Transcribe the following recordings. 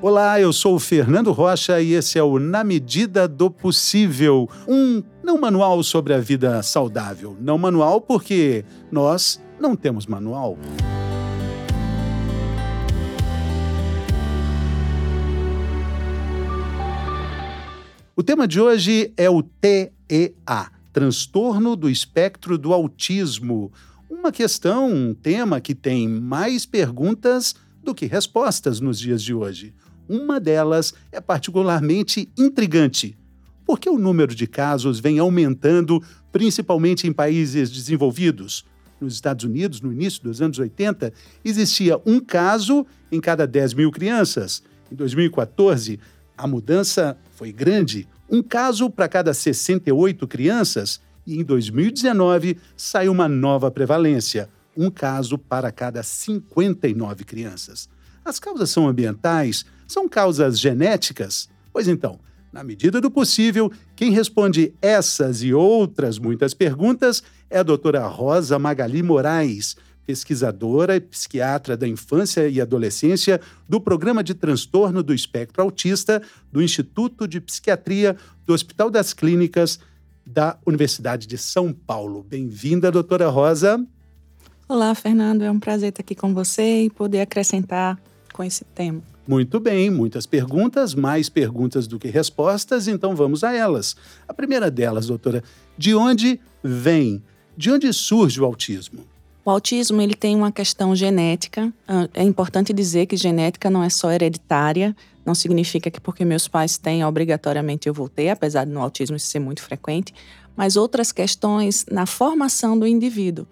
Olá, eu sou o Fernando Rocha e esse é o Na Medida do Possível, um não manual sobre a vida saudável. Não manual porque nós não temos manual. O tema de hoje é o TEA, transtorno do espectro do autismo. Uma questão, um tema que tem mais perguntas do que respostas nos dias de hoje. Uma delas é particularmente intrigante. Por que o número de casos vem aumentando, principalmente em países desenvolvidos? Nos Estados Unidos, no início dos anos 80, existia um caso em cada 10 mil crianças. Em 2014, a mudança foi grande, um caso para cada 68 crianças. E em 2019, saiu uma nova prevalência, um caso para cada 59 crianças. As causas são ambientais? São causas genéticas? Pois então, na medida do possível, quem responde essas e outras muitas perguntas é a doutora Rosa Magali Moraes, pesquisadora e psiquiatra da infância e adolescência do Programa de Transtorno do Espectro Autista do Instituto de Psiquiatria do Hospital das Clínicas da Universidade de São Paulo. Bem-vinda, doutora Rosa. Olá, Fernando. É um prazer estar aqui com você e poder acrescentar com esse tema. Muito bem, muitas perguntas, mais perguntas do que respostas, então vamos a elas. A primeira delas, doutora, de onde vem, de onde surge o autismo? O autismo ele tem uma questão genética. Ah, é importante dizer que genética não é só hereditária, não significa que porque meus pais têm, obrigatoriamente eu vou ter, apesar do autismo isso ser muito frequente, mas outras questões na formação do indivíduo.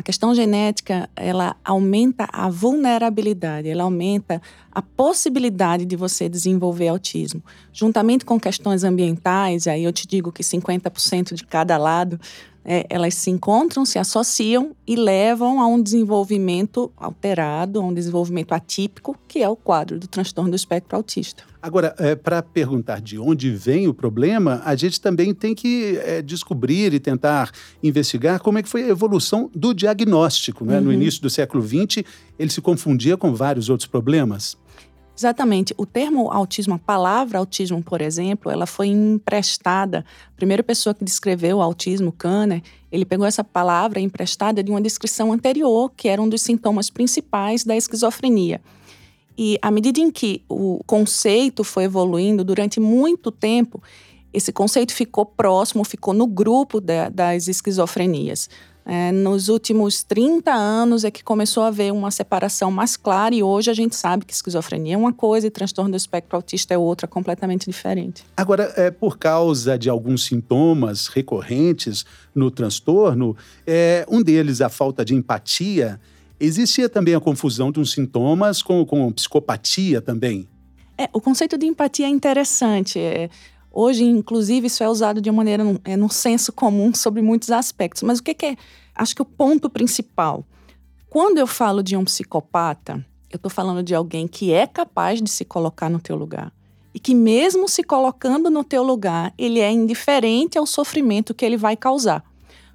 A questão genética, ela aumenta a vulnerabilidade, ela aumenta a possibilidade de você desenvolver autismo. Juntamente com questões ambientais, aí eu te digo que 50% de cada lado é, elas se encontram, se associam e levam a um desenvolvimento alterado, a um desenvolvimento atípico, que é o quadro do transtorno do espectro autista. Agora, é, para perguntar de onde vem o problema, a gente também tem que é, descobrir e tentar investigar como é que foi a evolução do diagnóstico. Né? Uhum. No início do século XX, ele se confundia com vários outros problemas. Exatamente. O termo autismo, a palavra autismo, por exemplo, ela foi emprestada. A primeira pessoa que descreveu o autismo, Kanner, ele pegou essa palavra emprestada de uma descrição anterior, que era um dos sintomas principais da esquizofrenia. E à medida em que o conceito foi evoluindo durante muito tempo, esse conceito ficou próximo, ficou no grupo da, das esquizofrenias. É, nos últimos 30 anos é que começou a haver uma separação mais clara e hoje a gente sabe que esquizofrenia é uma coisa e transtorno do espectro autista é outra, completamente diferente. Agora, é, por causa de alguns sintomas recorrentes no transtorno, é, um deles, a falta de empatia, existia também a confusão de uns sintomas com, com psicopatia também? É, o conceito de empatia é interessante. É, Hoje, inclusive, isso é usado de uma maneira é, no senso comum sobre muitos aspectos. Mas o que, que é? Acho que o ponto principal. Quando eu falo de um psicopata, eu estou falando de alguém que é capaz de se colocar no teu lugar. E que, mesmo se colocando no teu lugar, ele é indiferente ao sofrimento que ele vai causar.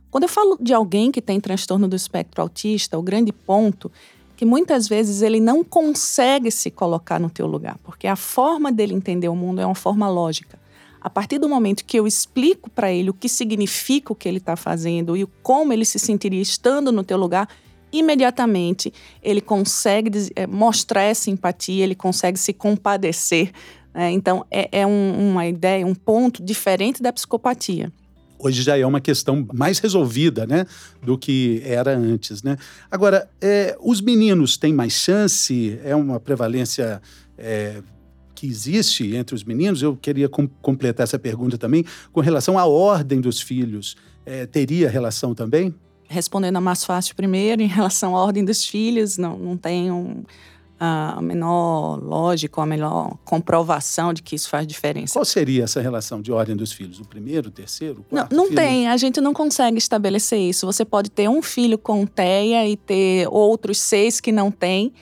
Quando eu falo de alguém que tem transtorno do espectro autista, o grande ponto é que muitas vezes ele não consegue se colocar no teu lugar, porque a forma dele entender o mundo é uma forma lógica. A partir do momento que eu explico para ele o que significa o que ele está fazendo e como ele se sentiria estando no teu lugar, imediatamente ele consegue é, mostrar essa empatia, ele consegue se compadecer. Né? Então, é, é um, uma ideia, um ponto diferente da psicopatia hoje já é uma questão mais resolvida, né, do que era antes, né? Agora, é, os meninos têm mais chance? É uma prevalência é, que existe entre os meninos, eu queria com, completar essa pergunta também, com relação à ordem dos filhos. É, teria relação também? Respondendo a mais fácil primeiro, em relação à ordem dos filhos, não, não tem um, a menor lógica, a melhor comprovação de que isso faz diferença. Qual seria essa relação de ordem dos filhos? O primeiro, o terceiro, o quarto? Não, não filho? tem, a gente não consegue estabelecer isso. Você pode ter um filho com TEA e ter outros seis que não têm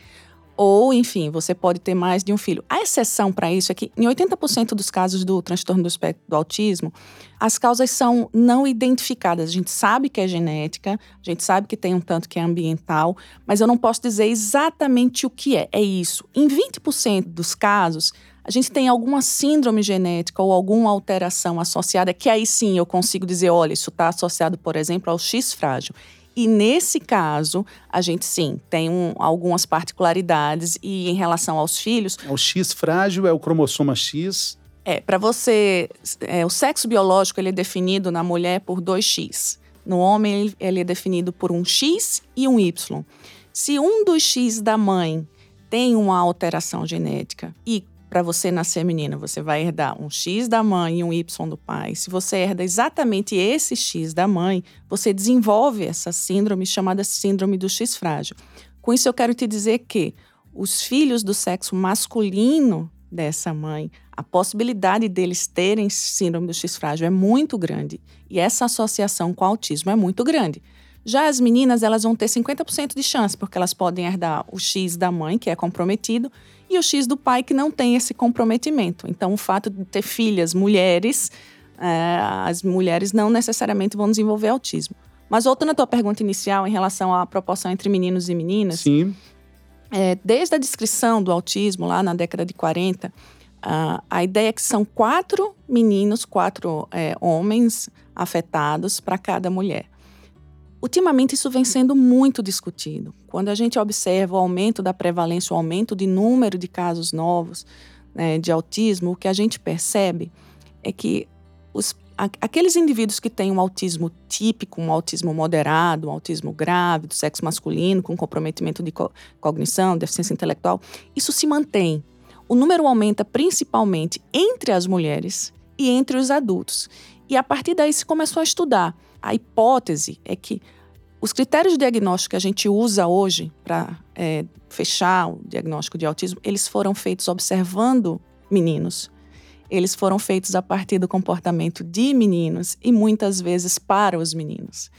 Ou, enfim, você pode ter mais de um filho. A exceção para isso é que, em 80% dos casos do transtorno do espectro do autismo, as causas são não identificadas. A gente sabe que é genética, a gente sabe que tem um tanto que é ambiental, mas eu não posso dizer exatamente o que é. É isso. Em 20% dos casos, a gente tem alguma síndrome genética ou alguma alteração associada, que aí sim eu consigo dizer: olha, isso está associado, por exemplo, ao X frágil. E nesse caso, a gente sim tem um, algumas particularidades e em relação aos filhos. O X frágil é o cromossoma X. É, para você, é, o sexo biológico ele é definido na mulher por 2x. No homem ele é definido por um X e um Y. Se um dos X da mãe tem uma alteração genética e para você nascer menina, você vai herdar um X da mãe e um Y do pai. Se você herda exatamente esse X da mãe, você desenvolve essa síndrome chamada síndrome do X frágil. Com isso, eu quero te dizer que os filhos do sexo masculino dessa mãe, a possibilidade deles terem síndrome do X frágil é muito grande. E essa associação com o autismo é muito grande. Já as meninas, elas vão ter 50% de chance, porque elas podem herdar o X da mãe, que é comprometido, e o X do pai que não tem esse comprometimento. Então, o fato de ter filhas mulheres, é, as mulheres não necessariamente vão desenvolver autismo. Mas voltando à tua pergunta inicial em relação à proporção entre meninos e meninas. Sim. É, desde a descrição do autismo, lá na década de 40, a, a ideia é que são quatro meninos, quatro é, homens afetados para cada mulher. Ultimamente, isso vem sendo muito discutido. Quando a gente observa o aumento da prevalência, o aumento de número de casos novos né, de autismo, o que a gente percebe é que os, aqueles indivíduos que têm um autismo típico, um autismo moderado, um autismo grave, do sexo masculino, com comprometimento de co cognição, deficiência intelectual, isso se mantém. O número aumenta principalmente entre as mulheres e entre os adultos. E a partir daí se começou a estudar a hipótese é que os critérios de diagnóstico que a gente usa hoje para é, fechar o diagnóstico de autismo, eles foram feitos observando meninos. Eles foram feitos a partir do comportamento de meninos e muitas vezes para os meninos.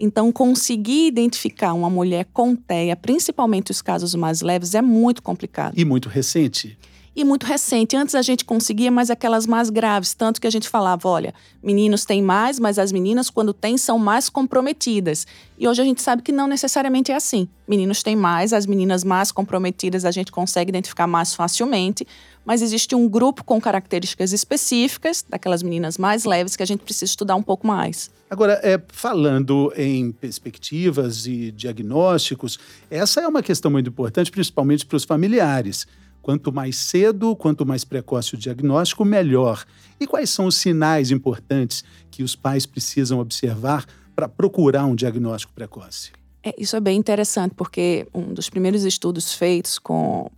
Então, conseguir identificar uma mulher com TEA, principalmente os casos mais leves, é muito complicado. E muito recente e muito recente. Antes a gente conseguia mais aquelas mais graves, tanto que a gente falava, olha, meninos têm mais, mas as meninas quando têm são mais comprometidas. E hoje a gente sabe que não necessariamente é assim. Meninos têm mais, as meninas mais comprometidas a gente consegue identificar mais facilmente, mas existe um grupo com características específicas daquelas meninas mais leves que a gente precisa estudar um pouco mais. Agora, é, falando em perspectivas e diagnósticos, essa é uma questão muito importante, principalmente para os familiares. Quanto mais cedo, quanto mais precoce o diagnóstico, melhor. E quais são os sinais importantes que os pais precisam observar para procurar um diagnóstico precoce? É, isso é bem interessante, porque um dos primeiros estudos feitos com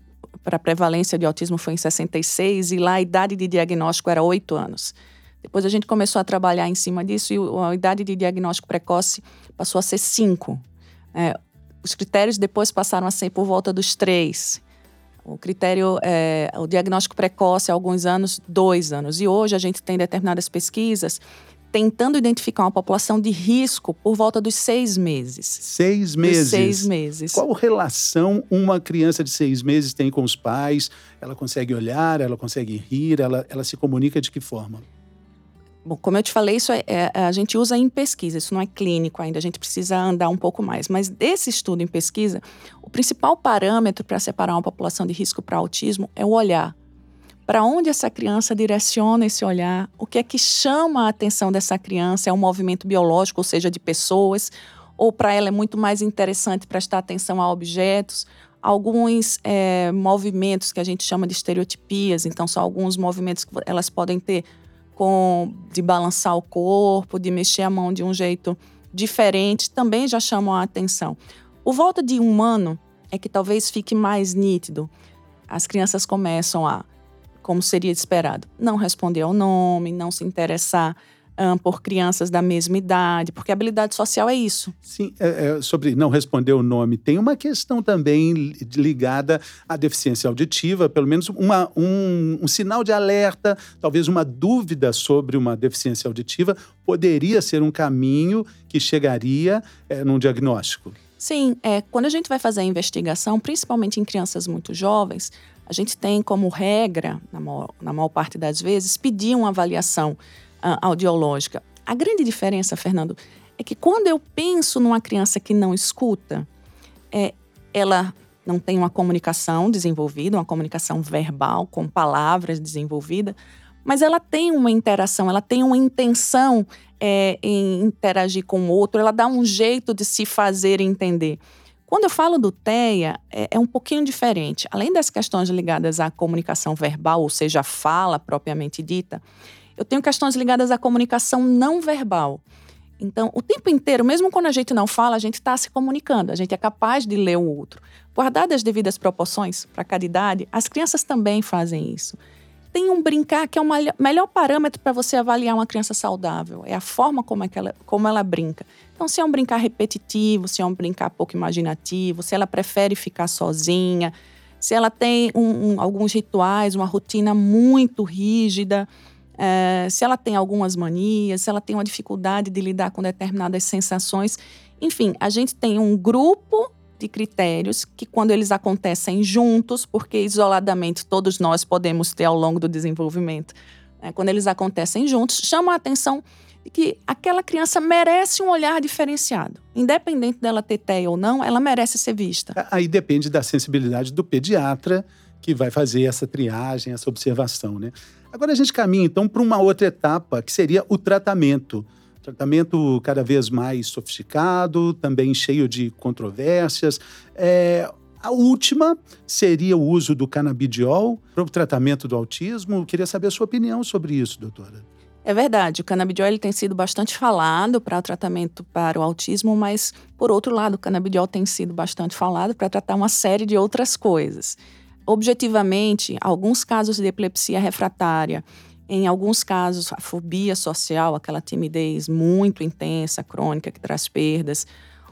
para a prevalência de autismo foi em 66 e lá a idade de diagnóstico era 8 anos. Depois a gente começou a trabalhar em cima disso e a idade de diagnóstico precoce passou a ser 5. É, os critérios depois passaram a ser por volta dos 3. O critério, é, o diagnóstico precoce há alguns anos, dois anos. E hoje a gente tem determinadas pesquisas tentando identificar uma população de risco por volta dos seis meses. Seis meses? Dos seis meses. Qual relação uma criança de seis meses tem com os pais? Ela consegue olhar, ela consegue rir, ela, ela se comunica de que forma? Bom, como eu te falei, isso é, é, a gente usa em pesquisa, isso não é clínico ainda, a gente precisa andar um pouco mais. Mas desse estudo em pesquisa, o principal parâmetro para separar uma população de risco para autismo é o olhar. Para onde essa criança direciona esse olhar? O que é que chama a atenção dessa criança? É um movimento biológico, ou seja, de pessoas? Ou para ela é muito mais interessante prestar atenção a objetos? Alguns é, movimentos que a gente chama de estereotipias, então são alguns movimentos que elas podem ter com de balançar o corpo, de mexer a mão de um jeito diferente, também já chamam a atenção. O volta de humano é que talvez fique mais nítido. As crianças começam a, como seria esperado, não responder ao nome, não se interessar um, por crianças da mesma idade, porque habilidade social é isso. Sim, é, é, sobre não responder o nome, tem uma questão também ligada à deficiência auditiva, pelo menos uma, um, um sinal de alerta, talvez uma dúvida sobre uma deficiência auditiva, poderia ser um caminho que chegaria é, num diagnóstico. Sim, é, quando a gente vai fazer a investigação, principalmente em crianças muito jovens, a gente tem como regra, na maior, na maior parte das vezes, pedir uma avaliação audiológica. A grande diferença, Fernando, é que quando eu penso numa criança que não escuta, é, ela não tem uma comunicação desenvolvida, uma comunicação verbal, com palavras desenvolvida, mas ela tem uma interação, ela tem uma intenção é, em interagir com o outro, ela dá um jeito de se fazer entender. Quando eu falo do TEA, é, é, um pouquinho diferente. Além das questões ligadas à comunicação verbal, ou seja, a fala propriamente dita, eu tenho questões ligadas à comunicação não verbal. Então, o tempo inteiro, mesmo quando a gente não fala, a gente está se comunicando, a gente é capaz de ler o outro. Guardadas as devidas proporções para cada idade, as crianças também fazem isso tem um brincar que é o melhor parâmetro para você avaliar uma criança saudável. É a forma como, é ela, como ela brinca. Então, se é um brincar repetitivo, se é um brincar pouco imaginativo, se ela prefere ficar sozinha, se ela tem um, um, alguns rituais, uma rotina muito rígida, é, se ela tem algumas manias, se ela tem uma dificuldade de lidar com determinadas sensações. Enfim, a gente tem um grupo de critérios que, quando eles acontecem juntos, porque isoladamente todos nós podemos ter ao longo do desenvolvimento, né, quando eles acontecem juntos, chamam a atenção de que aquela criança merece um olhar diferenciado. Independente dela ter TEA ou não, ela merece ser vista. Aí depende da sensibilidade do pediatra que vai fazer essa triagem, essa observação, né? Agora a gente caminha então para uma outra etapa, que seria o tratamento. Tratamento cada vez mais sofisticado, também cheio de controvérsias. É, a última seria o uso do canabidiol para o tratamento do autismo. Eu queria saber a sua opinião sobre isso, doutora. É verdade, o canabidiol ele tem sido bastante falado para o tratamento para o autismo, mas, por outro lado, o canabidiol tem sido bastante falado para tratar uma série de outras coisas. Objetivamente, alguns casos de epilepsia refratária em alguns casos, a fobia social, aquela timidez muito intensa, crônica, que traz perdas,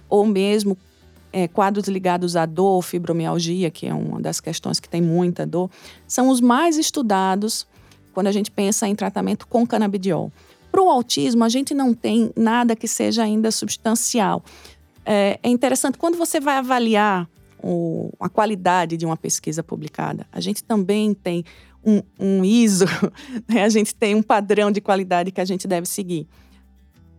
ou mesmo é, quadros ligados à dor, fibromialgia, que é uma das questões que tem muita dor, são os mais estudados quando a gente pensa em tratamento com canabidiol. Para o autismo, a gente não tem nada que seja ainda substancial. É, é interessante, quando você vai avaliar o, a qualidade de uma pesquisa publicada, a gente também tem um, um ISO, né? a gente tem um padrão de qualidade que a gente deve seguir.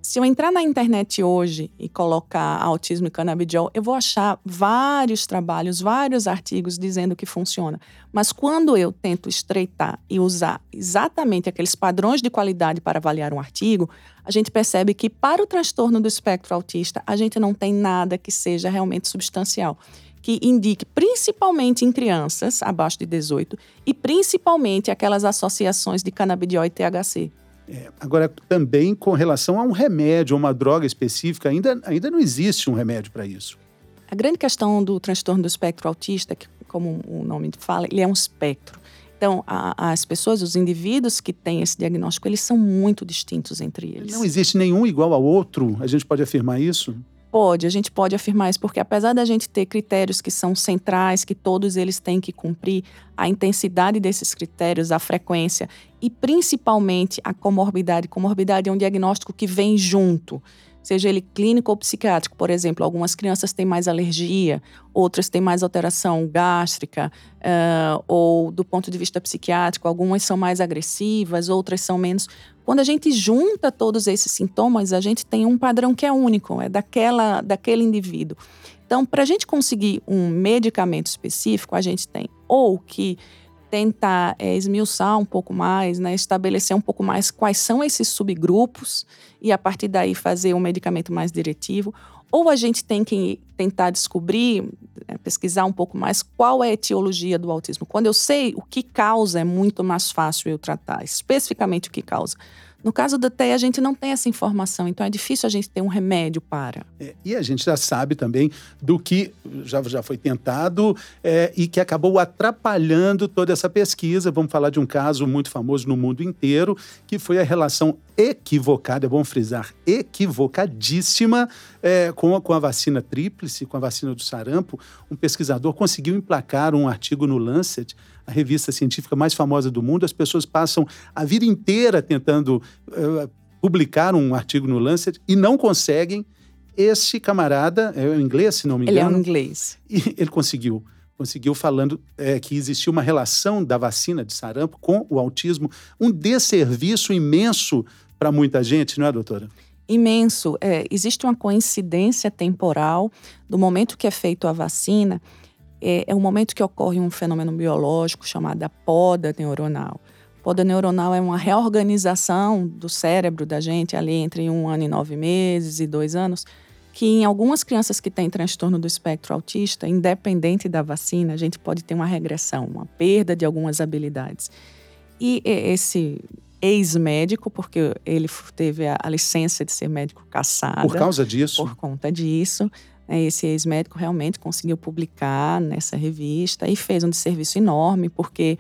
Se eu entrar na internet hoje e colocar autismo e canabidiol, eu vou achar vários trabalhos, vários artigos dizendo que funciona. Mas quando eu tento estreitar e usar exatamente aqueles padrões de qualidade para avaliar um artigo, a gente percebe que para o transtorno do espectro autista, a gente não tem nada que seja realmente substancial que indique principalmente em crianças abaixo de 18 e principalmente aquelas associações de canabidiol e THC. É, agora, também com relação a um remédio, uma droga específica, ainda, ainda não existe um remédio para isso. A grande questão do transtorno do espectro autista, que, como o nome fala, ele é um espectro. Então, a, as pessoas, os indivíduos que têm esse diagnóstico, eles são muito distintos entre eles. Não existe nenhum igual ao outro, a gente pode afirmar isso? Pode, a gente pode afirmar isso, porque apesar da gente ter critérios que são centrais, que todos eles têm que cumprir, a intensidade desses critérios, a frequência e principalmente a comorbidade. Comorbidade é um diagnóstico que vem junto seja ele clínico ou psiquiátrico. Por exemplo, algumas crianças têm mais alergia, outras têm mais alteração gástrica, uh, ou do ponto de vista psiquiátrico, algumas são mais agressivas, outras são menos. Quando a gente junta todos esses sintomas, a gente tem um padrão que é único, é daquela, daquele indivíduo. Então, para a gente conseguir um medicamento específico, a gente tem ou que tentar é, esmiuçar um pouco mais, né, estabelecer um pouco mais quais são esses subgrupos e a partir daí fazer um medicamento mais diretivo, ou a gente tem que tentar descobrir, né, pesquisar um pouco mais qual é a etiologia do autismo. Quando eu sei o que causa, é muito mais fácil eu tratar especificamente o que causa. No caso da TEA, a gente não tem essa informação, então é difícil a gente ter um remédio para. É, e a gente já sabe também do que já, já foi tentado é, e que acabou atrapalhando toda essa pesquisa. Vamos falar de um caso muito famoso no mundo inteiro, que foi a relação equivocada, é bom frisar, equivocadíssima é, com, a, com a vacina tríplice, com a vacina do sarampo. Um pesquisador conseguiu emplacar um artigo no Lancet a revista científica mais famosa do mundo, as pessoas passam a vida inteira tentando uh, publicar um artigo no Lancet e não conseguem. Esse camarada, é o inglês, se não me Ele é engano. um inglês. E ele conseguiu. Conseguiu falando é, que existia uma relação da vacina de sarampo com o autismo, um desserviço imenso para muita gente, não é, doutora? Imenso. É, existe uma coincidência temporal do momento que é feito a vacina, é, é o momento que ocorre um fenômeno biológico chamado poda neuronal. Poda neuronal é uma reorganização do cérebro da gente ali entre um ano e nove meses e dois anos, que em algumas crianças que têm transtorno do espectro autista, independente da vacina, a gente pode ter uma regressão, uma perda de algumas habilidades. E esse ex-médico, porque ele teve a, a, licença de ser médico caçado. Por causa disso? Por conta disso. Né, esse ex-médico realmente conseguiu publicar nessa revista e fez um serviço enorme, porque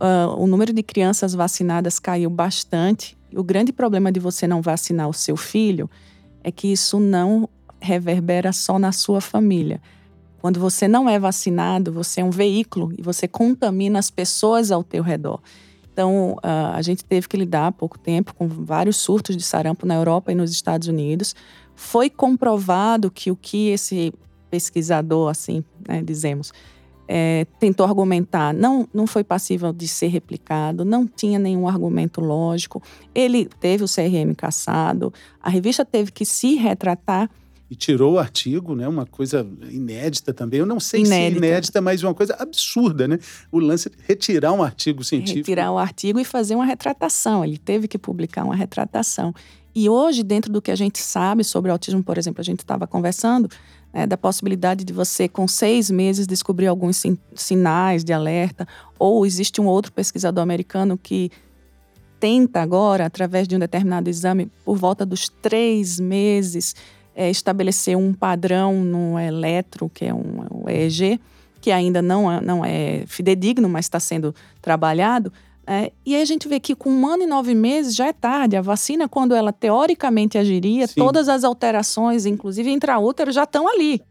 uh, o número de crianças vacinadas caiu bastante. O grande problema de você não vacinar o seu filho é que isso não reverbera só na sua família. Quando você não é vacinado, você é um veículo e você contamina as pessoas ao teu redor. Então, a gente teve que lidar há pouco tempo com vários surtos de sarampo na Europa e nos Estados Unidos. Foi comprovado que o que esse pesquisador, assim, né, dizemos, é, tentou argumentar não, não foi passível de ser replicado, não tinha nenhum argumento lógico. Ele teve o CRM caçado, a revista teve que se retratar e tirou o artigo, né? Uma coisa inédita também. Eu não sei inédita. se inédita, mas uma coisa absurda, né? O lance de retirar um artigo científico. Retirar o artigo e fazer uma retratação. Ele teve que publicar uma retratação. E hoje, dentro do que a gente sabe sobre autismo, por exemplo, a gente estava conversando né, da possibilidade de você, com seis meses, descobrir alguns sin sinais de alerta. Ou existe um outro pesquisador americano que tenta agora, através de um determinado exame, por volta dos três meses, é, estabelecer um padrão no eletro, que é um, um EEG, que ainda não é, não é fidedigno, mas está sendo trabalhado. É, e aí a gente vê que com um ano e nove meses já é tarde. A vacina, quando ela teoricamente agiria, Sim. todas as alterações, inclusive intraútero, já estão ali.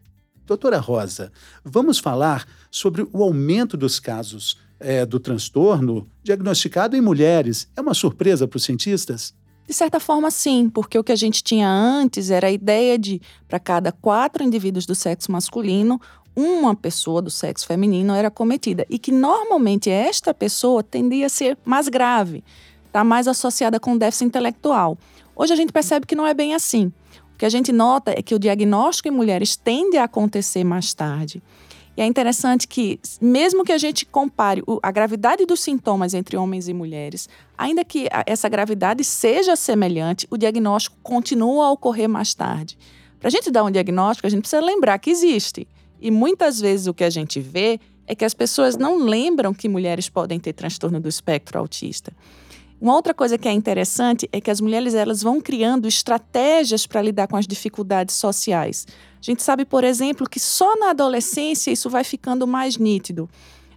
Doutora Rosa, vamos falar sobre o aumento dos casos é, do transtorno diagnosticado em mulheres. É uma surpresa para os cientistas? De certa forma, sim, porque o que a gente tinha antes era a ideia de, para cada quatro indivíduos do sexo masculino, uma pessoa do sexo feminino era cometida. E que normalmente esta pessoa tendia a ser mais grave, está mais associada com déficit intelectual. Hoje a gente percebe que não é bem assim. O que a gente nota é que o diagnóstico em mulheres tende a acontecer mais tarde. E é interessante que, mesmo que a gente compare a gravidade dos sintomas entre homens e mulheres, ainda que essa gravidade seja semelhante, o diagnóstico continua a ocorrer mais tarde. Para a gente dar um diagnóstico, a gente precisa lembrar que existe. E muitas vezes o que a gente vê é que as pessoas não lembram que mulheres podem ter transtorno do espectro autista. Uma outra coisa que é interessante é que as mulheres elas vão criando estratégias para lidar com as dificuldades sociais. A gente sabe, por exemplo, que só na adolescência isso vai ficando mais nítido.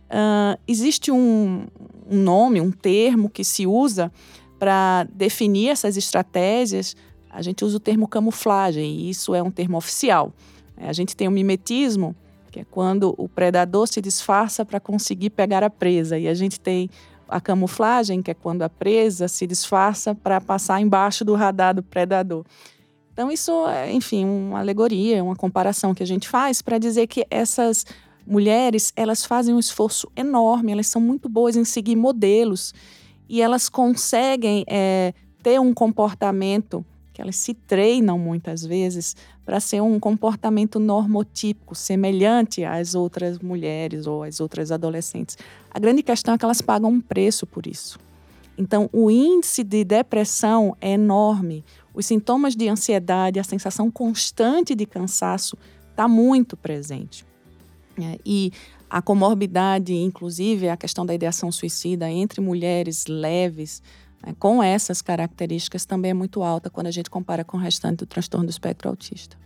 Uh, existe um, um nome, um termo que se usa para definir essas estratégias. A gente usa o termo camuflagem, e isso é um termo oficial. A gente tem o mimetismo, que é quando o predador se disfarça para conseguir pegar a presa, e a gente tem a camuflagem, que é quando a presa se disfarça para passar embaixo do radar do predador. Então, isso é, enfim, uma alegoria, uma comparação que a gente faz para dizer que essas mulheres, elas fazem um esforço enorme, elas são muito boas em seguir modelos e elas conseguem é, ter um comportamento que elas se treinam muitas vezes para ser um comportamento normotípico, semelhante às outras mulheres ou às outras adolescentes. A grande questão é que elas pagam um preço por isso. Então, o índice de depressão é enorme. Os sintomas de ansiedade, a sensação constante de cansaço está muito presente. É, e a comorbidade, inclusive a questão da ideação suicida entre mulheres leves, né, com essas características, também é muito alta quando a gente compara com o restante do transtorno do espectro autista.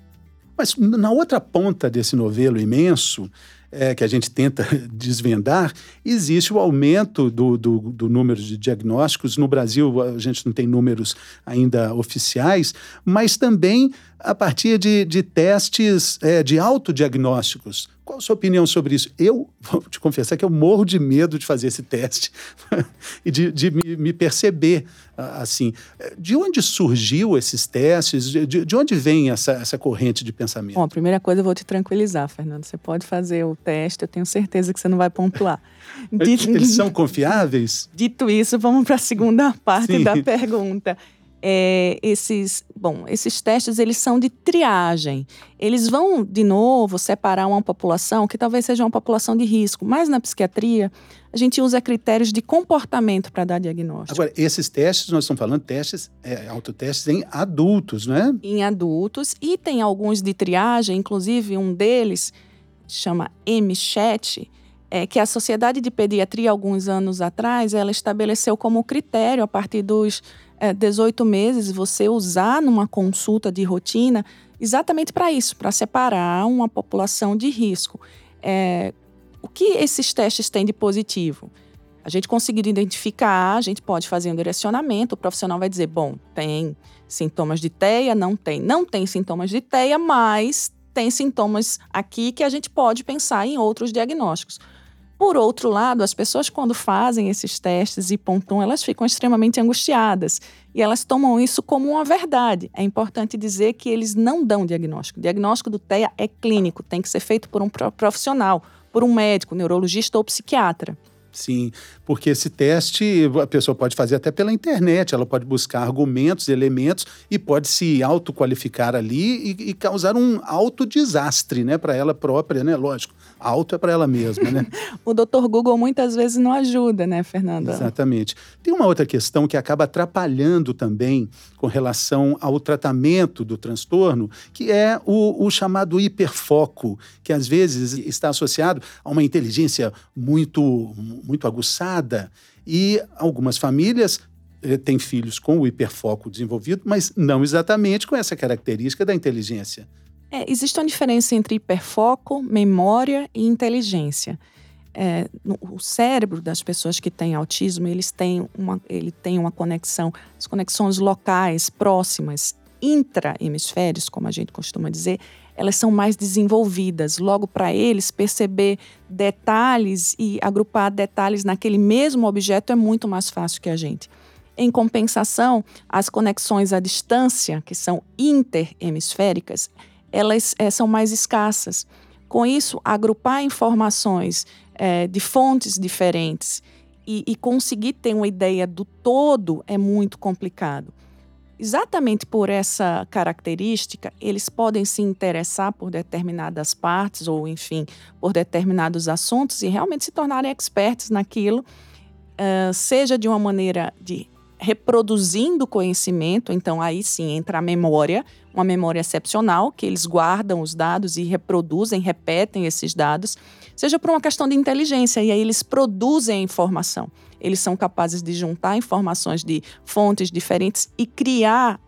Mas na outra ponta desse novelo imenso, é, que a gente tenta desvendar, existe o aumento do, do, do, número de diagnósticos. No Brasil, a gente não tem números ainda oficiais, mas também a partir de, de testes é, de autodiagnósticos. Qual a sua opinião sobre isso? Eu vou te confessar que eu morro de medo de fazer esse teste e de, de me, me, perceber assim. De onde surgiu esses testes? De, de onde vem essa, essa corrente de pensamento? Bom, a primeira coisa eu vou te tranquilizar, Fernando. Você pode fazer o teste, eu tenho certeza que você não vai pontuar. Dito, Eles são confiáveis? Dito isso, vamos para a segunda parte Sim. da pergunta é, esses, bom, esses testes eles são de triagem. Eles vão de novo separar uma população que talvez seja uma população de risco, mas na psiquiatria a gente usa critérios de comportamento para dar diagnóstico. Agora, esses testes nós estamos falando testes, é, autotestes em adultos, né? Em adultos e tem alguns de triagem, inclusive um deles chama MCHAT, é, que a Sociedade de Pediatria, alguns anos atrás, ela estabeleceu como critério, a partir dos é, 18 meses, você usar numa consulta de rotina exatamente para isso, para separar uma população de risco. É, o que esses testes têm de positivo? A gente conseguir identificar, a gente pode fazer um direcionamento, o profissional vai dizer, bom, tem sintomas de TEA, não tem. Não tem sintomas de TEA, mas tem sintomas aqui que a gente pode pensar em outros diagnósticos. Por outro lado, as pessoas, quando fazem esses testes e pontuam, elas ficam extremamente angustiadas e elas tomam isso como uma verdade. É importante dizer que eles não dão diagnóstico. O diagnóstico do TEA é clínico, tem que ser feito por um profissional, por um médico, neurologista ou psiquiatra. Sim, porque esse teste a pessoa pode fazer até pela internet, ela pode buscar argumentos, elementos e pode se autoqualificar ali e, e causar um autodesastre, né, para ela própria, né? Lógico, auto é para ela mesma, né? o doutor Google muitas vezes não ajuda, né, Fernanda? Exatamente. Tem uma outra questão que acaba atrapalhando também com relação ao tratamento do transtorno, que é o, o chamado hiperfoco, que às vezes está associado a uma inteligência muito muito aguçada e algumas famílias eh, têm filhos com o hiperfoco desenvolvido, mas não exatamente com essa característica da inteligência. É, existe uma diferença entre hiperfoco, memória e inteligência. É, no, o cérebro das pessoas que têm autismo, eles têm uma, ele tem uma conexão, as conexões locais, próximas, intra-hemisférios, como a gente costuma dizer, elas são mais desenvolvidas. Logo, para eles, perceber detalhes e agrupar detalhes naquele mesmo objeto é muito mais fácil que a gente. Em compensação, as conexões à distância, que são interhemisféricas, elas é, são mais escassas. Com isso, agrupar informações é, de fontes diferentes e, e conseguir ter uma ideia do todo é muito complicado. Exatamente por essa característica, eles podem se interessar por determinadas partes ou, enfim, por determinados assuntos e realmente se tornarem expertos naquilo, seja de uma maneira de reproduzindo conhecimento, então aí sim entra a memória, uma memória excepcional, que eles guardam os dados e reproduzem, repetem esses dados, seja por uma questão de inteligência, e aí eles produzem a informação. Eles são capazes de juntar informações de fontes diferentes e criar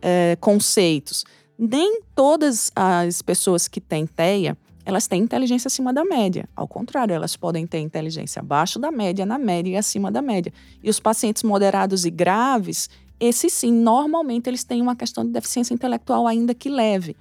é, conceitos. Nem todas as pessoas que têm TEA elas têm inteligência acima da média. Ao contrário, elas podem ter inteligência abaixo da média, na média e acima da média. E os pacientes moderados e graves, esses sim, normalmente eles têm uma questão de deficiência intelectual ainda que leve.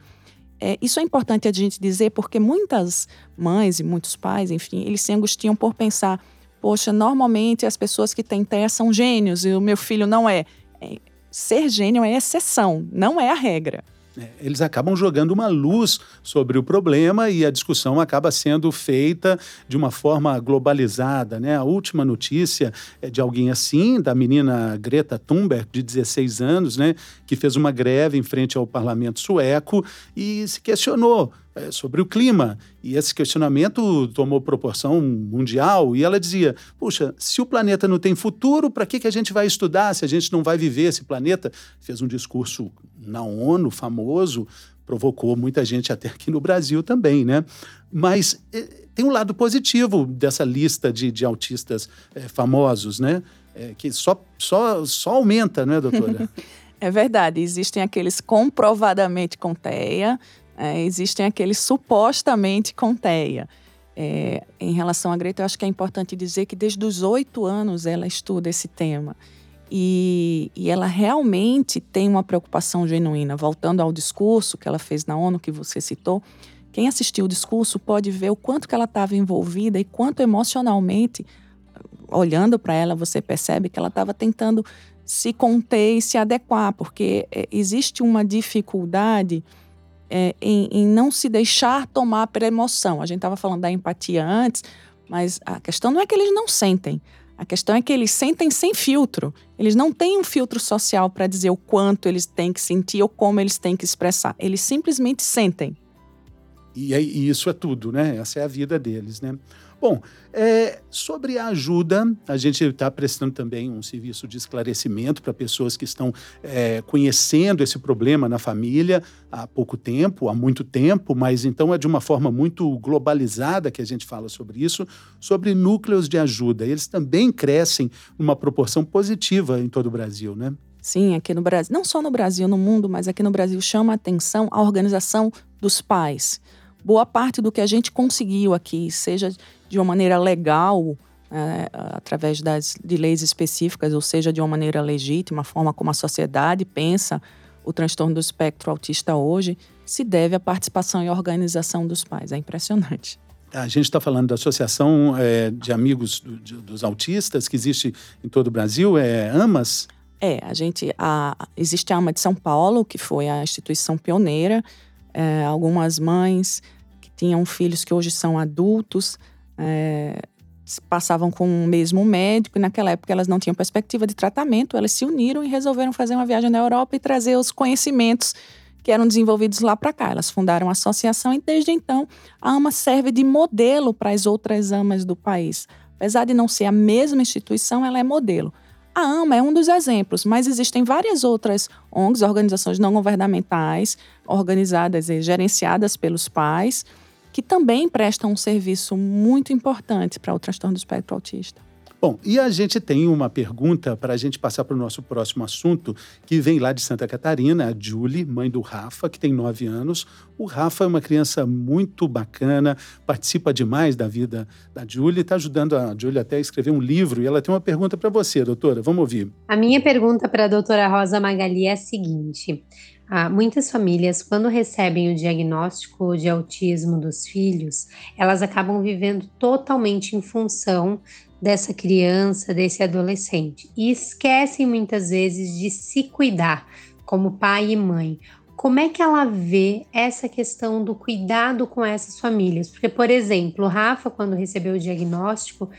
É, isso é importante a gente dizer porque muitas mães e muitos pais, enfim, eles se angustiam por pensar: poxa, normalmente as pessoas que têm TEA são gênios e o meu filho não é. é ser gênio é exceção, não é a regra. É, eles acabam jogando uma luz sobre o problema e a discussão acaba sendo feita de uma forma globalizada. Né? A última notícia é de alguém assim, da menina Greta Thunberg, de 16 anos, né? que fez uma greve em frente ao parlamento sueco e se questionou é, sobre o clima. E esse questionamento tomou proporção mundial. E ela dizia: puxa, se o planeta não tem futuro, para que, que a gente vai estudar se a gente não vai viver esse planeta? Fez um discurso na ONU famoso, provocou muita gente até aqui no Brasil também, né? Mas é, tem um lado positivo dessa lista de, de autistas é, famosos, né? É, que só, só, só aumenta, né, doutora? É verdade, existem aqueles comprovadamente com TEA, é, existem aqueles supostamente com TEA. É, em relação à Greta, eu acho que é importante dizer que desde os oito anos ela estuda esse tema. E, e, ela realmente tem uma preocupação genuína. Voltando ao discurso que ela fez na ONU, que você citou, que quem assistiu o discurso pode ver o quanto que ela estava envolvida e quanto emocionalmente, olhando para ela, você percebe que ela estava tentando se conter e se adequar, porque é, existe uma dificuldade é, em, em, não se deixar tomar pela emoção. A gente estava falando da empatia antes, mas a questão não é que eles não sentem. A questão é que eles sentem sem filtro. Eles não têm um filtro social para dizer o quanto eles têm que sentir ou como eles têm que expressar. Eles simplesmente sentem. E, e isso é tudo, né? Essa é a vida deles, né? Bom, é, sobre a ajuda, a gente está prestando também um serviço de esclarecimento para pessoas que estão é, conhecendo esse problema na família há pouco tempo, há muito tempo, mas então é de uma forma muito globalizada que a gente fala sobre isso, sobre núcleos de ajuda. Eles também crescem numa proporção positiva em todo o Brasil, né? Sim, aqui no Brasil, não só no Brasil, no mundo, mas aqui no Brasil chama atenção a organização dos pais. Boa parte do que a gente conseguiu aqui, seja de uma maneira legal, é, através das, de leis específicas, ou seja, de uma maneira legítima, a forma como a sociedade pensa o transtorno do espectro autista hoje, se deve à participação e organização dos pais. É impressionante. A gente está falando da Associação é, de Amigos do, de, dos Autistas, que existe em todo o Brasil, é AMAS? É, a gente. A, existe a AMA de São Paulo, que foi a instituição pioneira. É, algumas mães que tinham filhos que hoje são adultos é, passavam com o mesmo médico e naquela época elas não tinham perspectiva de tratamento, elas se uniram e resolveram fazer uma viagem na Europa e trazer os conhecimentos que eram desenvolvidos lá para cá. Elas fundaram a associação e desde então a AMA serve de modelo para as outras AMAs do país. Apesar de não ser a mesma instituição, ela é modelo. A AMA é um dos exemplos, mas existem várias outras ONGs, organizações não governamentais, organizadas e gerenciadas pelos pais, que também prestam um serviço muito importante para o transtorno do espectro autista. Bom, e a gente tem uma pergunta para a gente passar para o nosso próximo assunto, que vem lá de Santa Catarina, a Julie, mãe do Rafa, que tem nove anos. O Rafa é uma criança muito bacana, participa demais da vida da Julie, está ajudando a Julie até a escrever um livro. E ela tem uma pergunta para você, doutora. Vamos ouvir. A minha pergunta para a doutora Rosa Magali é a seguinte: ah, muitas famílias, quando recebem o diagnóstico de autismo dos filhos, elas acabam vivendo totalmente em função dessa criança, desse adolescente, e esquecem muitas vezes de se cuidar como pai e mãe. Como é que ela vê essa questão do cuidado com essas famílias? Porque, por exemplo, o Rafa, quando recebeu o diagnóstico,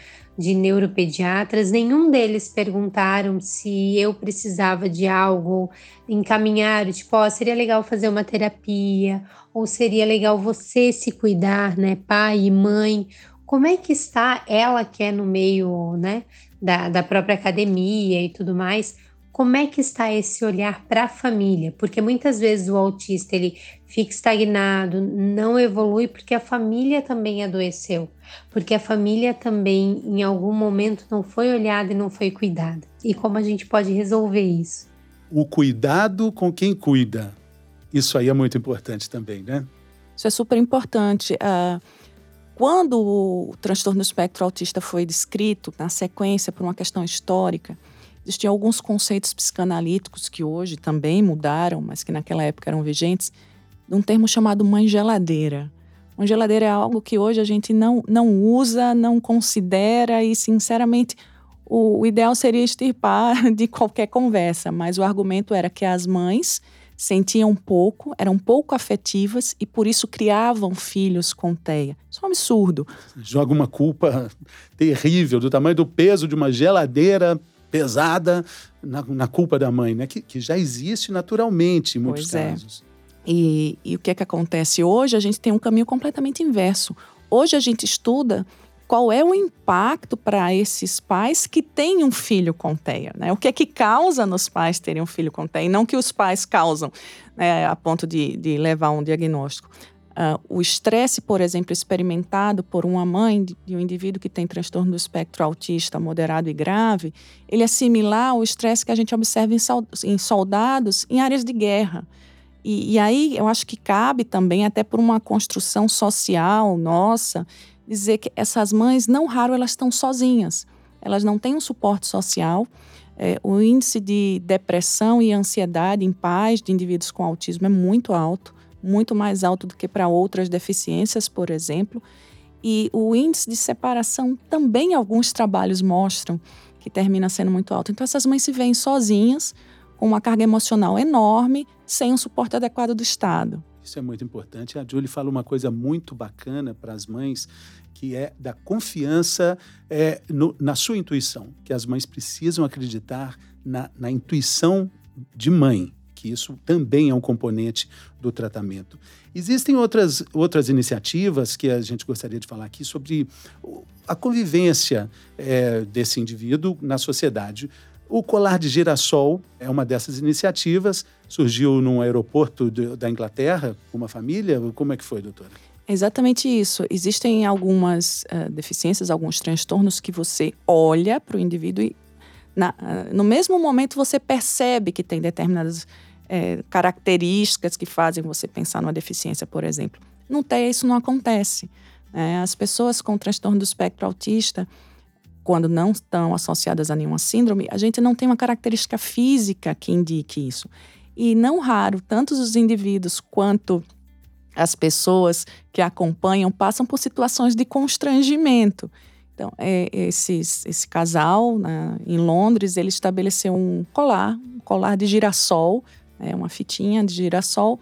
de neuropediatras, nenhum deles perguntaram se eu precisava de algo, encaminhar, tipo, oh, seria legal fazer uma terapia, ou seria legal você se cuidar, né, pai e mãe. Como é que está ela que é no meio, né, da, da própria academia e tudo mais? Como é que está esse olhar para a família? Porque muitas vezes o autista ele fica estagnado, não evolui porque a família também adoeceu, porque a família também em algum momento não foi olhada e não foi cuidada. E como a gente pode resolver isso? O cuidado com quem cuida. Isso aí é muito importante também, né? Isso é super importante. Uh, quando o transtorno do espectro autista foi descrito, na sequência, por uma questão histórica, Existiam alguns conceitos psicanalíticos que hoje também mudaram, mas que naquela época eram vigentes, de um termo chamado mãe geladeira. Mãe geladeira é algo que hoje a gente não, não usa, não considera e, sinceramente, o, o ideal seria extirpar de qualquer conversa, mas o argumento era que as mães sentiam pouco, eram pouco afetivas e por isso criavam filhos com TEA. Isso é um absurdo. Joga uma culpa terrível do tamanho do peso de uma geladeira pesada na, na culpa da mãe, né? Que, que, já existe naturalmente em muitos pois é. casos. É. E, e o que é que acontece hoje? A gente tem um caminho completamente inverso. Hoje a gente estuda qual é o impacto para esses pais que têm um filho com TEA, né? O que é que causa nos pais terem um filho com TEA, e não que os pais causam, né, a ponto de, de levar um diagnóstico. Uh, o estresse, por exemplo, experimentado por uma mãe de, de, um indivíduo que tem transtorno do espectro autista moderado e grave, ele é similar ao estresse que a gente observa em, em soldados em áreas de guerra. E, e, aí eu acho que cabe também, até por uma construção social nossa, dizer que essas mães, não raro, elas estão sozinhas. Elas não têm um suporte social. É, o índice de depressão e ansiedade em pais de indivíduos com autismo é muito alto muito mais alto do que para outras deficiências, por exemplo. E o índice de separação também alguns trabalhos mostram que termina sendo muito alto. Então essas mães se veem sozinhas, com uma carga emocional enorme, sem um suporte adequado do Estado. Isso é muito importante. A Julie fala uma coisa muito bacana para as mães, que é da confiança é, no, na sua intuição, que as mães precisam acreditar na, na intuição de mãe, que isso também é um componente do tratamento. Existem outras, outras iniciativas que a gente gostaria de falar aqui sobre a convivência é, desse indivíduo na sociedade. O colar de girassol é uma dessas iniciativas, surgiu num aeroporto de, da Inglaterra, uma família. Como é que foi, doutora? exatamente isso. Existem algumas uh, deficiências, alguns transtornos que você olha para o indivíduo e na, uh, no mesmo momento você percebe que tem determinadas é, características que fazem você pensar numa deficiência, por exemplo. No TEA isso não acontece. Né? As pessoas com transtorno do espectro autista, quando não estão associadas a nenhuma síndrome, a gente não tem uma característica física que indique isso. E não raro, tanto os indivíduos quanto as pessoas que acompanham passam por situações de constrangimento. Então, é, esse casal né, em Londres, ele estabeleceu um colar, um colar de girassol, é uma fitinha de girassol,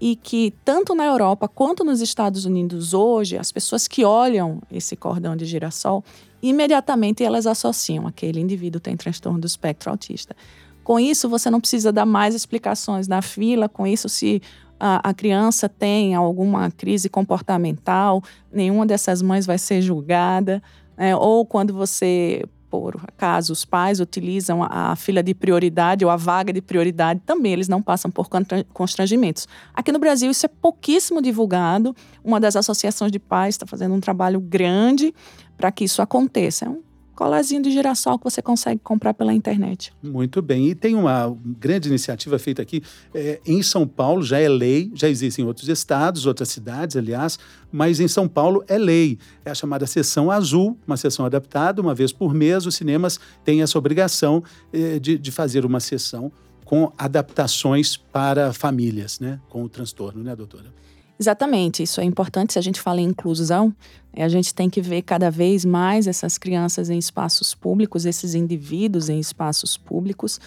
e que tanto na Europa quanto nos Estados Unidos hoje, as pessoas que olham esse cordão de girassol, imediatamente elas associam aquele indivíduo tem transtorno do espectro autista. Com isso, você não precisa dar mais explicações na fila, com isso, se a, a criança tem alguma crise comportamental, nenhuma dessas mães vai ser julgada. Né? ou quando você por acaso os pais utilizam a, fila de prioridade ou a vaga de prioridade, também eles não passam por constrangimentos. Aqui no Brasil isso é pouquíssimo divulgado. Uma das associações de pais está fazendo um trabalho grande para que isso aconteça. É um colarzinho de girassol que você consegue comprar pela internet. Muito bem. E tem uma grande iniciativa feita aqui é, em São Paulo, já é lei, já existe em outros estados, outras cidades, aliás, mas em São Paulo é lei. É a chamada sessão azul, uma sessão adaptada, uma vez por mês, os cinemas têm essa obrigação é, de, de fazer uma sessão com adaptações para famílias, né, com o transtorno, né, doutora? Exatamente, isso é importante se a gente fala em inclusão. É, a gente tem que ver cada vez mais essas crianças em espaços públicos, esses indivíduos em espaços públicos.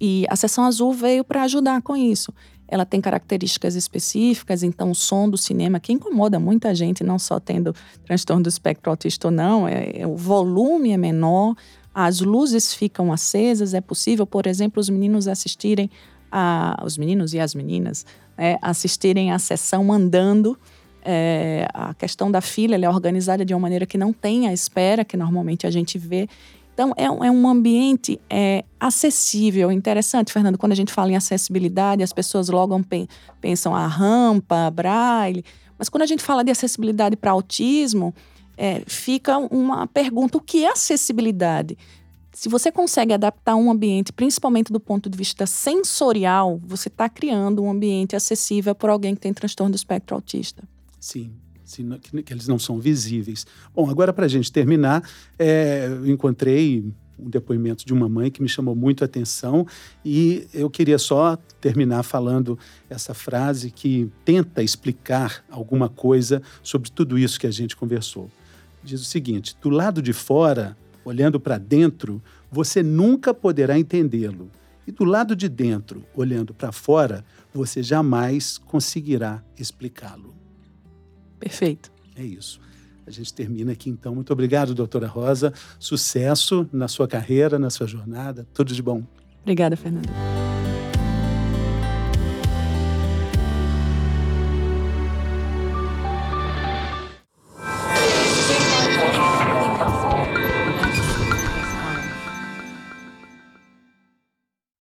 E a Sessão Azul veio para ajudar com isso. Ela tem características específicas, então o som do cinema, que incomoda muita gente, não só tendo transtorno do espectro autista ou não, é, é, o volume é menor, as luzes ficam acesas, é possível, por exemplo, os meninos assistirem, a, os meninos e as meninas é, assistirem à sessão andando. É, a questão da fila é organizada de uma maneira que não tem a espera que normalmente a gente vê. Então, é um, é um ambiente é, acessível, interessante, Fernando. Quando a gente fala em acessibilidade, as pessoas logo pensam a rampa, a braille. Mas quando a gente fala de acessibilidade para autismo, é, fica uma pergunta: o que é acessibilidade? Se você consegue adaptar um ambiente, principalmente do ponto de vista sensorial, você está criando um ambiente acessível para alguém que tem transtorno do espectro autista. Sim, que, eles não são visíveis. Bom, agora para a gente terminar, é, eu encontrei um depoimento de uma mãe que me chamou muito a atenção e eu queria só terminar falando essa frase que tenta explicar alguma coisa sobre tudo isso que a gente conversou. Diz o seguinte: do lado de fora olhando para dentro, você nunca poderá entendê-lo. E do lado de dentro, olhando para fora, você jamais conseguirá explicá-lo. Perfeito. É isso. A gente termina aqui então. Muito obrigado, doutora Rosa. Sucesso na sua carreira, na sua jornada. Tudo de bom. Obrigada, Fernanda.